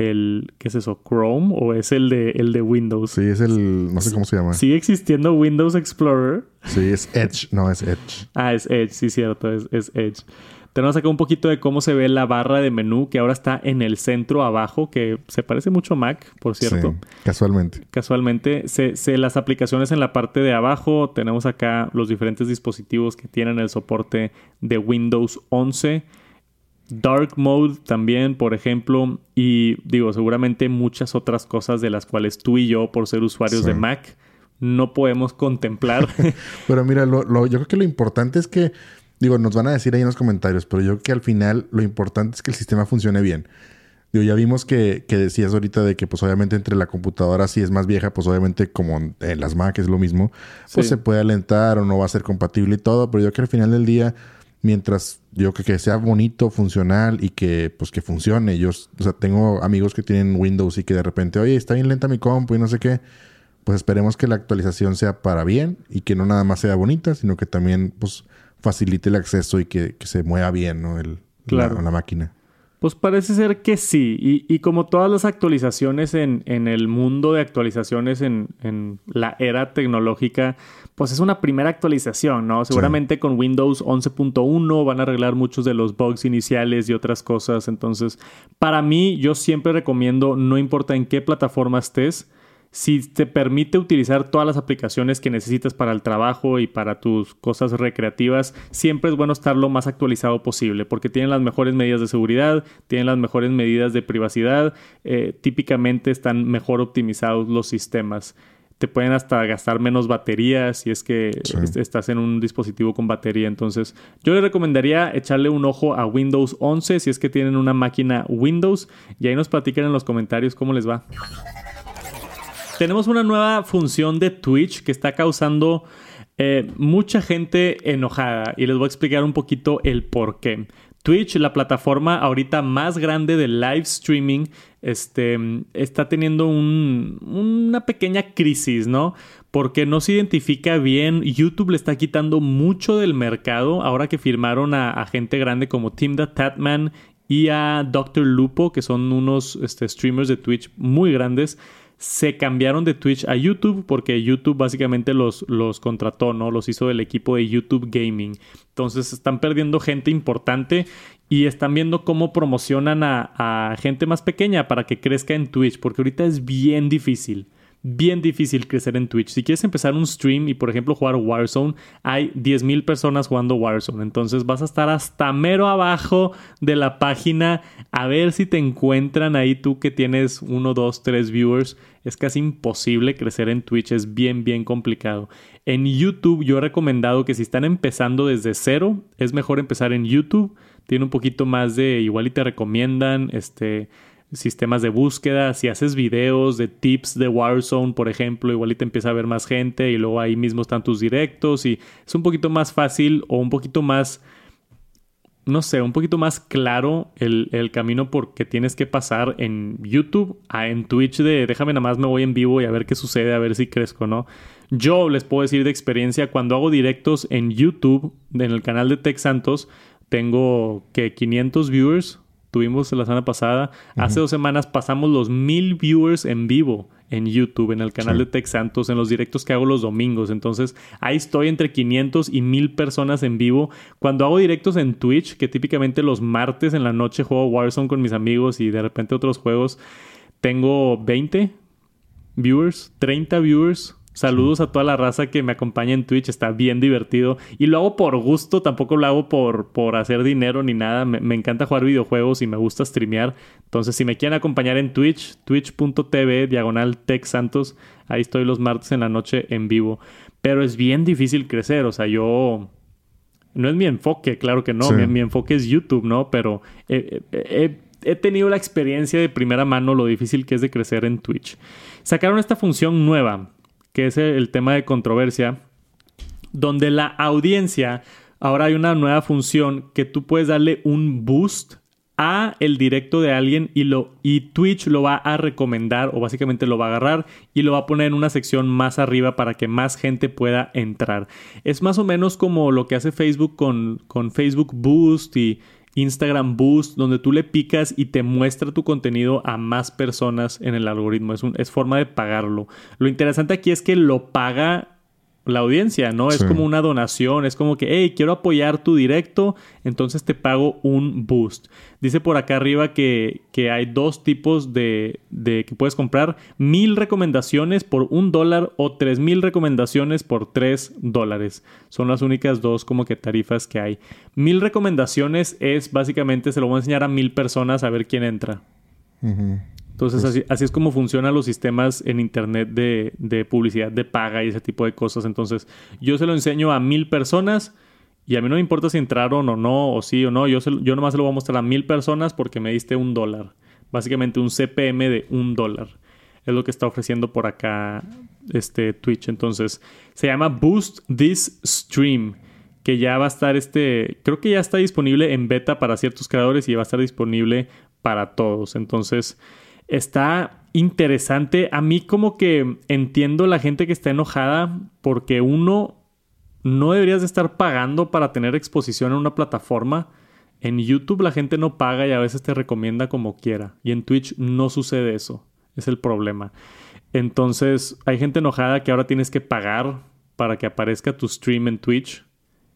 el ¿qué es eso? Chrome o es el de el de Windows. Sí, es el no sé cómo se llama. Sigue existiendo Windows Explorer. Sí, es Edge, no es Edge. ah, es Edge, sí cierto, es, es Edge. Tenemos acá un poquito de cómo se ve la barra de menú que ahora está en el centro abajo, que se parece mucho a Mac, por cierto. Sí, casualmente. Casualmente. Se, se, las aplicaciones en la parte de abajo. Tenemos acá los diferentes dispositivos que tienen el soporte de Windows 11. Dark Mode también, por ejemplo, y digo, seguramente muchas otras cosas de las cuales tú y yo, por ser usuarios de Mac, no podemos contemplar. pero mira, lo, yo creo que lo importante es que, digo, nos van a decir ahí en los comentarios, pero yo creo que al final lo importante es que el sistema funcione bien. Digo, ya vimos que, que decías ahorita de que, pues obviamente entre la computadora si es más vieja, pues obviamente como en las Mac es lo mismo, pues se puede alentar o no va a ser compatible y todo, pero yo creo que al final del día mientras yo que sea bonito, funcional y que pues que funcione. Yo, o sea, tengo amigos que tienen Windows y que de repente, oye, está bien lenta mi compu y no sé qué. Pues esperemos que la actualización sea para bien y que no nada más sea bonita, sino que también pues facilite el acceso y que, se mueva bien, ¿no? El, la, la máquina. Pues parece ser que sí. Y, como todas las actualizaciones en, el mundo de actualizaciones en, la era tecnológica, pues es una primera actualización, ¿no? Seguramente con Windows 11.1 van a arreglar muchos de los bugs iniciales y otras cosas. Entonces, para mí, yo siempre recomiendo, no importa en qué plataforma estés, si te permite utilizar todas las aplicaciones que necesitas para el trabajo y para tus cosas recreativas, siempre es bueno estar lo más actualizado posible porque tienen las mejores medidas de seguridad, tienen las mejores medidas de privacidad, eh, típicamente están mejor optimizados los sistemas. Te pueden hasta gastar menos batería si es que estás en un dispositivo con batería. Entonces, yo les recomendaría echarle un ojo a Windows 11 si es que tienen una máquina Windows y ahí nos platican en los comentarios cómo les va. Tenemos una nueva función de Twitch que está causando eh, mucha gente enojada y les voy a explicar un poquito el por qué. Twitch, la plataforma ahorita más grande de live streaming, este, está teniendo una pequeña crisis, ¿no? Porque no se identifica bien. YouTube le está quitando mucho del mercado ahora que firmaron a, gente grande como Tim the Tatman y a Dr. Lupo, que son unos este, streamers de Twitch muy grandes se cambiaron de Twitch a YouTube porque YouTube básicamente los, los contrató, ¿no? Los hizo del equipo de YouTube Gaming. Entonces están perdiendo gente importante y están viendo cómo promocionan a, a gente más pequeña para que crezca en Twitch porque ahorita es bien difícil bien difícil crecer en Twitch. Si quieres empezar un stream y, por ejemplo, jugar Warzone, hay 10.000 personas jugando Warzone. Entonces vas a estar hasta mero abajo de la página a ver si te encuentran ahí tú que tienes uno, dos, tres viewers. Es casi imposible crecer en Twitch, es bien, bien complicado. En YouTube yo he recomendado que si están empezando desde cero, es mejor empezar en YouTube. Tiene un poquito más de igual y te recomiendan, este sistemas de búsqueda, si haces videos de tips de Warzone, por ejemplo, igual y te empieza a ver más gente y luego ahí mismo están tus directos y es un poquito más fácil o un poquito más, no sé, un poquito más claro el, el camino por que tienes que pasar en YouTube a en Twitch de déjame nada más me voy en vivo y a ver qué sucede, a ver si crezco, ¿no? Yo les puedo decir de experiencia, cuando hago directos en YouTube, en el canal de Tech Santos, tengo que 500 viewers tuvimos la semana pasada. Hace dos semanas pasamos los mil viewers en vivo en YouTube, en el canal de Tech Santos, en los directos que hago los domingos. Entonces, ahí estoy entre 500 y 1000 personas en vivo. Cuando hago directos en Twitch, que típicamente los martes en la noche juego Warzone con mis amigos y de repente otros juegos, tengo 20 viewers, 30 viewers Saludos a toda la raza que me acompaña en Twitch, está bien divertido. Y lo hago por gusto, tampoco lo hago por, por hacer dinero ni nada. Me, encanta jugar videojuegos y me gusta streamear. Entonces, si me quieren acompañar en Twitch, twitch.tv, diagonal Tech Santos, ahí estoy los martes en la noche en vivo. Pero es bien difícil crecer, o sea, yo... No es mi enfoque, claro que no, mi, enfoque es YouTube, ¿no? Pero he tenido la experiencia de primera mano lo difícil que es de crecer en Twitch. Sacaron esta función nueva que es el tema de controversia, donde la audiencia, ahora hay una nueva función que tú puedes darle un boost a el directo de alguien y, lo, y Twitch lo va a recomendar o básicamente lo va a agarrar y lo va a poner en una sección más arriba para que más gente pueda entrar. Es más o menos como lo que hace Facebook con, con Facebook Boost y Instagram Boost, donde tú le picas y te muestra tu contenido a más personas en el algoritmo. Es, un, es forma de pagarlo. Lo interesante aquí es que lo paga la audiencia, ¿no? Es como una donación, es como que, hey, quiero apoyar tu directo, entonces te pago un boost. Dice por acá arriba que, que hay dos tipos de, de, que puedes comprar, mil recomendaciones por un dólar o tres mil recomendaciones por tres dólares. Son las únicas dos como que tarifas que hay. Mil recomendaciones es básicamente, se lo voy a enseñar a mil personas a ver quién entra. Entonces, pues así, es como funcionan los sistemas en Internet de, publicidad de paga y ese tipo de cosas. Entonces, yo se lo enseño a mil personas y a mí no me importa si entraron o no, o sí o no. Yo, yo nomás se lo voy a mostrar a mil personas porque me diste un dólar. Básicamente un CPM de un dólar. Es lo que está ofreciendo por acá este Twitch. Entonces, se llama Boost This Stream que ya va a estar este, creo que ya está disponible en beta para ciertos creadores y va a estar disponible para todos. Entonces, está interesante. A mí como que entiendo la gente que está enojada porque uno no deberías de estar pagando para tener exposición en una plataforma. En YouTube la gente no paga y a veces te recomienda como quiera. Y en Twitch no sucede eso. Es el problema. Entonces hay gente enojada que ahora tienes que pagar para que aparezca tu stream en Twitch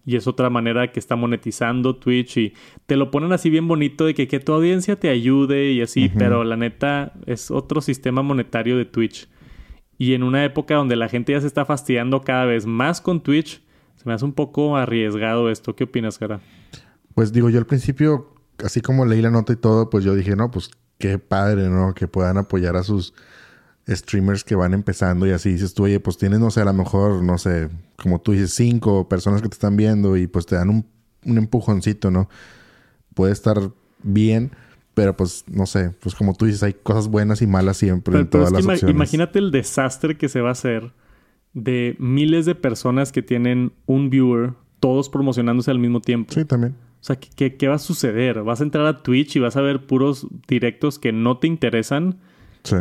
y es otra manera que está monetizando Twitch y te lo ponen así bien bonito de que, que tu audiencia te ayude y así, pero la neta es otro sistema monetario de Twitch. Y en una época donde la gente ya se está fastidiando cada vez más con Twitch, se me hace un poco arriesgado esto. ¿Qué opinas, cara? Pues digo, yo al principio, así como leí la nota y todo, pues yo dije, no, pues qué padre, ¿no? Que puedan apoyar a sus streamers que van empezando y así dices tú, oye, pues tienes, no sé, a lo mejor, no sé, como tú dices, cinco personas que te están viendo y pues te dan un, empujoncito, ¿no? Puede estar bien, pero pues no sé, pues como tú dices, hay cosas buenas y malas siempre en todas las opciones. Imagínate el desastre que se va a hacer de miles de personas que tienen un viewer, todos promocionándose al mismo tiempo. Sí, también. O sea, ¿qué, qué va a suceder? ¿Vas a entrar a Twitch y vas a ver puros directos que no te interesan? Sí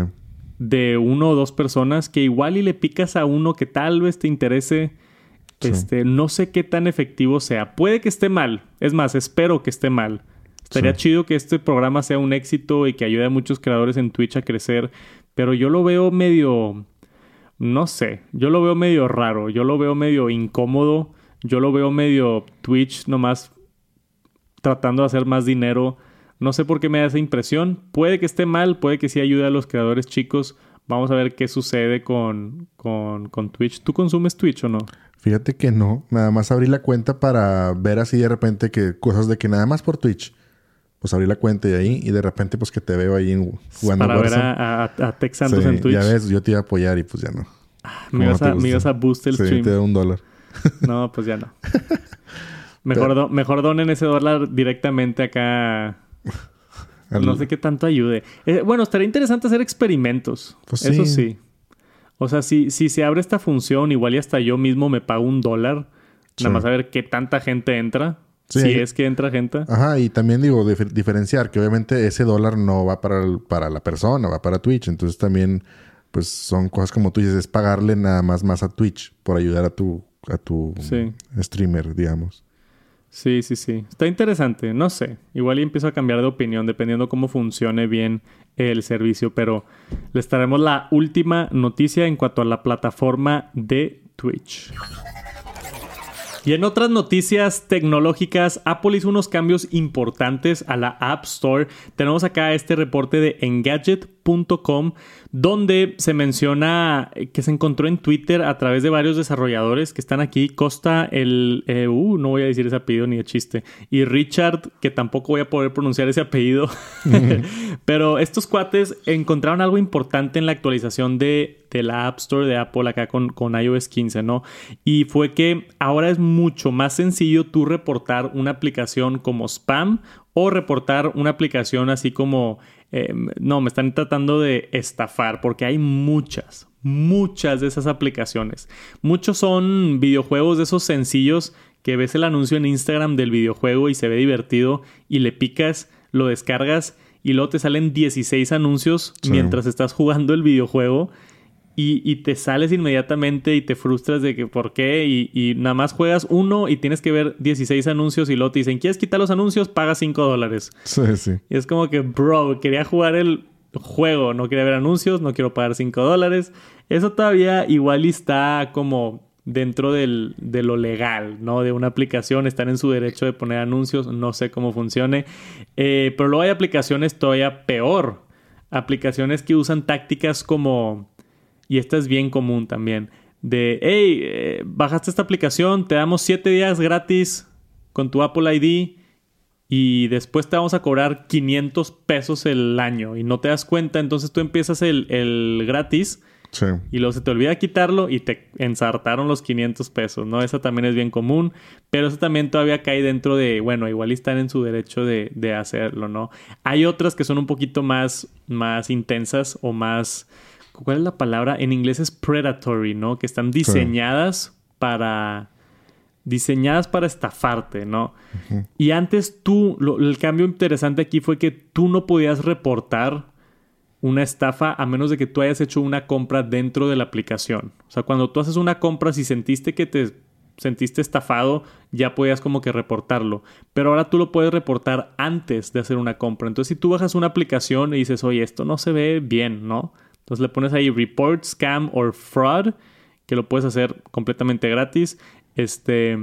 de uno o dos personas que igual y le picas a uno que tal vez te interese. Este, no sé qué tan efectivo sea. Puede que esté mal. Es más, espero que esté mal. Estaría chido que este programa sea un éxito y que ayude a muchos creadores en Twitch a crecer. Pero yo lo veo medio. No sé. Yo lo veo medio raro. Yo lo veo medio incómodo. Yo lo veo medio Twitch nomás tratando de hacer más dinero no sé por qué me da esa impresión. Puede que esté mal, puede que sí ayude a los creadores chicos. Vamos a ver qué sucede con, con, Twitch. ¿Tú consumes Twitch o no? Fíjate que no. Nada más abrí la cuenta para ver así de repente que cosas de que nada más por Twitch. Pues abrí la cuenta y ahí y de repente pues que te veo ahí jugando Para ver a, a, Santos en Twitch. Ya ves, yo te iba a apoyar y pues ya no. Ah, me, ibas a, me, a, boost el sí, te doy un dólar. no, pues ya no. Mejor, mejor donen ese dólar directamente acá no sé qué tanto ayude. Eh, bueno, estaría interesante hacer experimentos. Pues Eso sí. O sea, si, si se abre esta función, igual y hasta yo mismo me pago un dólar. Nada más a ver qué tanta gente entra. si es que entra gente. Ajá, y también digo, diferenciar que obviamente ese dólar no va para, para la persona, va para Twitch. Entonces también, pues son cosas como tú dices, es pagarle nada más más a Twitch por ayudar a tu, a tu streamer, digamos. Sí, sí, sí. Está interesante. No sé. Igual y empiezo a cambiar de opinión dependiendo cómo funcione bien el servicio. Pero les traemos la última noticia en cuanto a la plataforma de Twitch. Y en otras noticias tecnológicas, Apple hizo unos cambios importantes a la App Store. Tenemos acá este reporte de Engadget.com donde se menciona que se encontró en Twitter a través de varios desarrolladores que están aquí. Costa el... Eh, uh, no voy a decir ese apellido ni de chiste. Y Richard, que tampoco voy a poder pronunciar ese apellido. Pero estos cuates encontraron algo importante en la actualización de, de la App Store de Apple acá con, con iOS 15, ¿no? Y fue que ahora es mucho más sencillo tú reportar una aplicación como spam o reportar una aplicación así como eh, no, me están tratando de estafar porque hay muchas, muchas de esas aplicaciones. Muchos son videojuegos de esos sencillos que ves el anuncio en Instagram del videojuego y se ve divertido y le picas, lo descargas y luego te salen 16 anuncios mientras estás jugando el videojuego y, te sales inmediatamente y te frustras de que por qué y, nada más juegas uno y tienes que ver 16 anuncios y luego te dicen, ¿quieres quitar los anuncios? Paga 5 dólares. Sí, sí. Y es como que, bro, quería jugar el juego, no quería ver anuncios, no quiero pagar 5 dólares. Eso todavía igual está como dentro del, de lo legal, ¿no? De una aplicación, están en su derecho de poner anuncios, no sé cómo funcione. Eh, pero luego hay aplicaciones todavía peor. Aplicaciones que usan tácticas como y esta es bien común también, de, hey, eh, bajaste esta aplicación, te damos 7 días gratis con tu Apple ID y después te vamos a cobrar 500 pesos el año y no te das cuenta, entonces tú empiezas el, gratis. Y luego se te olvida quitarlo y te ensartaron los 500 pesos, ¿no? Esa también es bien común, pero eso también todavía cae dentro de, bueno, igual están en su derecho de, de hacerlo, ¿no? Hay otras que son un poquito más, más intensas o más, ¿Cuál es la palabra? En inglés es predatory, ¿no? Que están diseñadas para. Diseñadas para estafarte, ¿no? Y antes tú, el cambio interesante aquí fue que tú no podías reportar una estafa a menos de que tú hayas hecho una compra dentro de la aplicación. O sea, cuando tú haces una compra, si sentiste que te sentiste estafado, ya podías como que reportarlo. Pero ahora tú lo puedes reportar antes de hacer una compra. Entonces, si tú bajas una aplicación y dices, oye, esto no se ve bien, ¿no? Entonces le pones ahí report, scam or fraud, que lo puedes hacer completamente gratis. Este,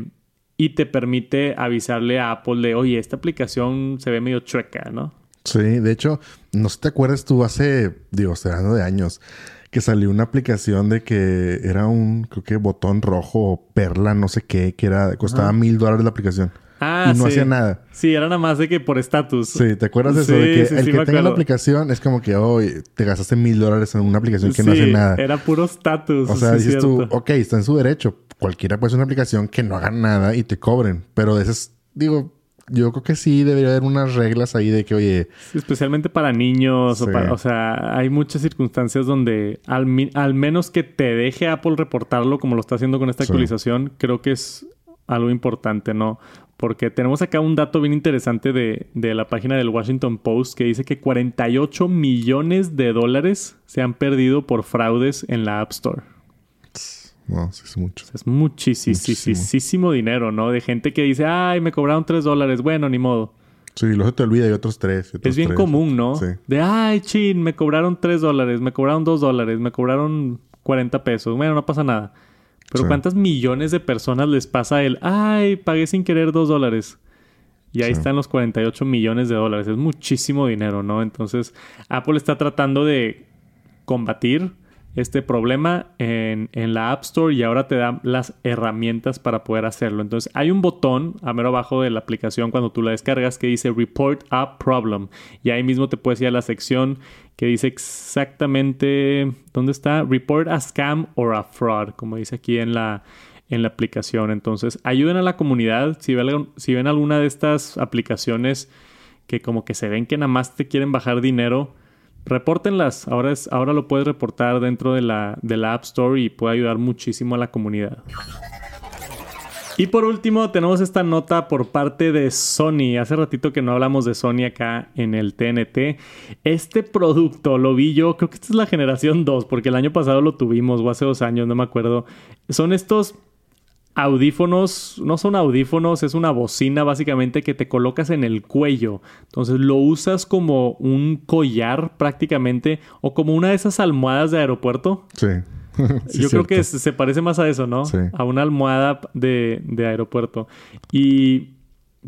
y te permite avisarle a Apple de, oye, esta aplicación se ve medio chueca, ¿no? Sí, de hecho, no sé si te acuerdas tú hace, digo, hablando de años, que salió una aplicación de que era un, creo que botón rojo o perla, no sé qué, que era, costaba mil dólares la aplicación. Ah, y no hacía nada. Sí, era nada más de que por estatus. Sí, ¿te acuerdas de eso? de que el que tenga la aplicación es como que, oh, te gastaste mil dólares en una aplicación que no hace nada. Era puro estatus. O sea, dices tú, ok, está en su derecho. Cualquiera puede ser una aplicación que no haga nada y te cobren. Pero de esas, digo, yo creo que sí debería haber unas reglas ahí de que, oye. especialmente para niños. O, para, o, sea, hay muchas circunstancias donde al, al, menos que te deje Apple reportarlo como lo está haciendo con esta actualización, creo que es algo importante, ¿no? Porque tenemos acá un dato bien interesante de, la página del Washington Post que dice que 48 millones de dólares se han perdido por fraudes en la App Store. No, es mucho. Es muchísimo dinero, ¿no? De gente que dice, ay, me cobraron 3 dólares. Bueno, ni modo. Sí, luego te olvida y otros 3. es bien común, ¿no? Sí. De, ay, chin, me cobraron 3 dólares, me cobraron 2 dólares, me cobraron 40 pesos. Bueno, no pasa nada. Pero ¿cuántas millones de personas les pasa el, ay, pagué sin querer dos dólares? Y ahí están los 48 millones de dólares. Es muchísimo dinero, ¿no? Entonces, Apple está tratando de combatir este problema en, la App Store y ahora te da las herramientas para poder hacerlo. Entonces hay un botón a mero abajo de la aplicación cuando tú la descargas que dice Report a Problem y ahí mismo te puedes ir a la sección que dice exactamente dónde está Report a Scam or a Fraud, como dice aquí en la, en la aplicación. Entonces ayuden a la comunidad si ven, si ven alguna de estas aplicaciones que como que se ven que nada más te quieren bajar dinero repórtenlas. Ahora, es, ahora lo puedes reportar dentro de la, de la App Store y puede ayudar muchísimo a la comunidad. Y por último, tenemos esta nota por parte de Sony. Hace ratito que no hablamos de Sony acá en el TNT. Este producto lo vi yo, creo que esta es la generación 2, porque el año pasado lo tuvimos, o hace dos años, no me acuerdo. Son estos audífonos, no son audífonos, es una bocina básicamente que te colocas en el cuello. Entonces lo usas como un collar prácticamente o como una de esas almohadas de aeropuerto. Sí. Sí, Yo creo cierto. que se se parece más a eso, ¿no? Sí. A una almohada de, de aeropuerto. Y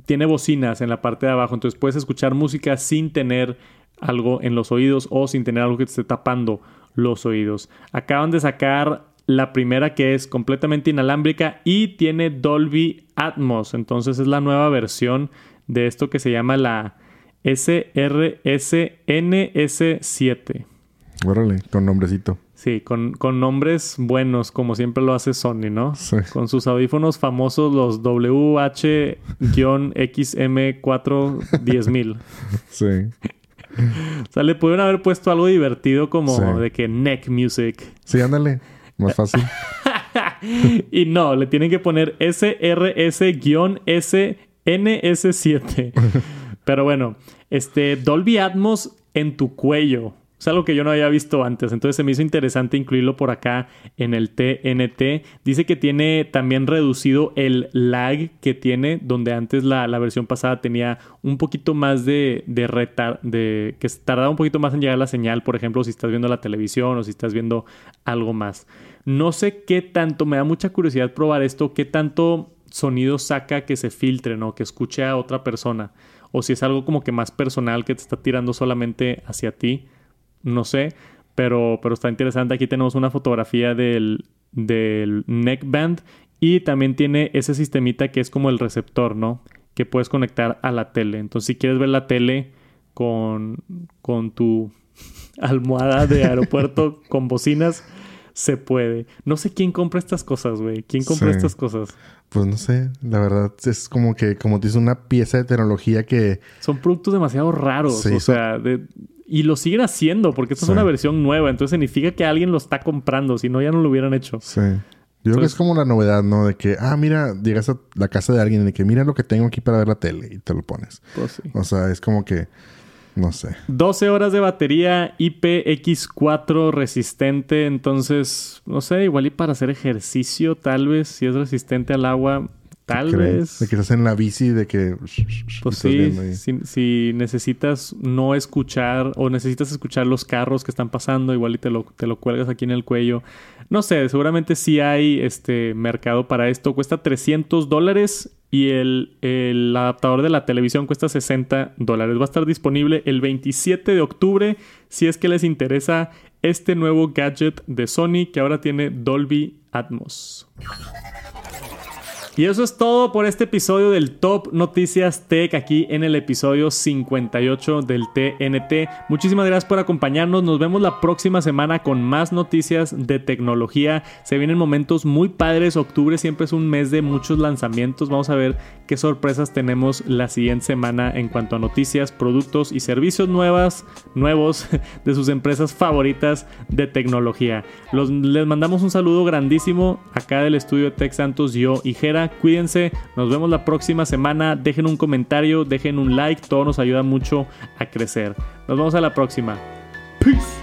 tiene bocinas en la parte de abajo, entonces puedes escuchar música sin tener algo en los oídos o sin tener algo que te esté tapando los oídos. Acaban de sacar la primera que es completamente inalámbrica y tiene Dolby Atmos, entonces es la nueva versión de esto que se llama la SRS-NS7. Órale, con nombrecito. Sí, con, con nombres buenos, como siempre lo hace Sony, ¿no? Sí. Con sus audífonos famosos, los WH-XM4-10000. Sí. O sea, le pudieron haber puesto algo divertido como Sí. de que neck music. Sí, ándale. Más fácil. Y no, le tienen que poner SRS-SNS7. Pero bueno, este Dolby Atmos en tu cuello. Es algo que yo no había visto antes, entonces se me hizo interesante incluirlo por acá en el TNT. Dice que tiene también reducido el lag que tiene, donde antes la, la versión pasada tenía un poquito más de, de retar, de que tardaba un poquito más en llegar la señal, por ejemplo, si estás viendo la televisión o si estás viendo algo más. No sé qué tanto, me da mucha curiosidad probar esto, qué tanto sonido saca que se filtre, ¿no? Que escuche a otra persona. O si es algo como que más personal que te está tirando solamente hacia ti. No sé. Pero, pero está interesante. Aquí tenemos una fotografía del, del neckband. Y también tiene ese sistemita que es como el receptor, ¿no? Que puedes conectar a la tele. Entonces, si quieres ver la tele con, con tu almohada de aeropuerto con bocinas, se puede. No sé quién compra estas cosas, güey. ¿Quién compra Sí. estas cosas? Pues no sé, la verdad es como que, como te dice, una pieza de tecnología que Son productos demasiado raros. Sí, o son- sea, de- y lo siguen haciendo porque esta Sí. es una versión nueva. Entonces significa que alguien lo está comprando. Si no, ya no lo hubieran hecho. Sí. Yo creo que es como la novedad, ¿no? De que, ah, mira, llegas a la casa de alguien y de que mira lo que tengo aquí para ver la tele y te lo pones. Pues sí. O sea, es como que, no sé. 12 horas de batería IPX4 resistente. Entonces, no sé, igual y para hacer ejercicio, tal vez, si es resistente al agua, tal vez. De que estás en la bici, de que... Pues sí, si, si necesitas no escuchar o necesitas escuchar los carros que están pasando, igual y te lo, te lo cuelgas aquí en el cuello. No sé, seguramente sí hay este mercado para esto. Cuesta 300 dólares y el, el adaptador de la televisión cuesta 60 dólares. Va a estar disponible el 27 de octubre si es que les interesa este nuevo gadget de Sony que ahora tiene Dolby Atmos. Y eso es todo por este episodio del Top Noticias Tech aquí en el episodio 58 del TNT. Muchísimas gracias por acompañarnos. Nos vemos la próxima semana con más noticias de tecnología. Se vienen momentos muy padres. Octubre siempre es un mes de muchos lanzamientos. Vamos a ver qué sorpresas tenemos la siguiente semana en cuanto a noticias, productos y servicios nuevas, nuevos de sus empresas favoritas de tecnología. Les mandamos un saludo grandísimo acá del estudio de Tech Santos, yo y Jera. Cuídense, nos vemos la próxima semana. Dejen un comentario, dejen un like, todo nos ayuda mucho a crecer. Nos vemos a la próxima. Peace.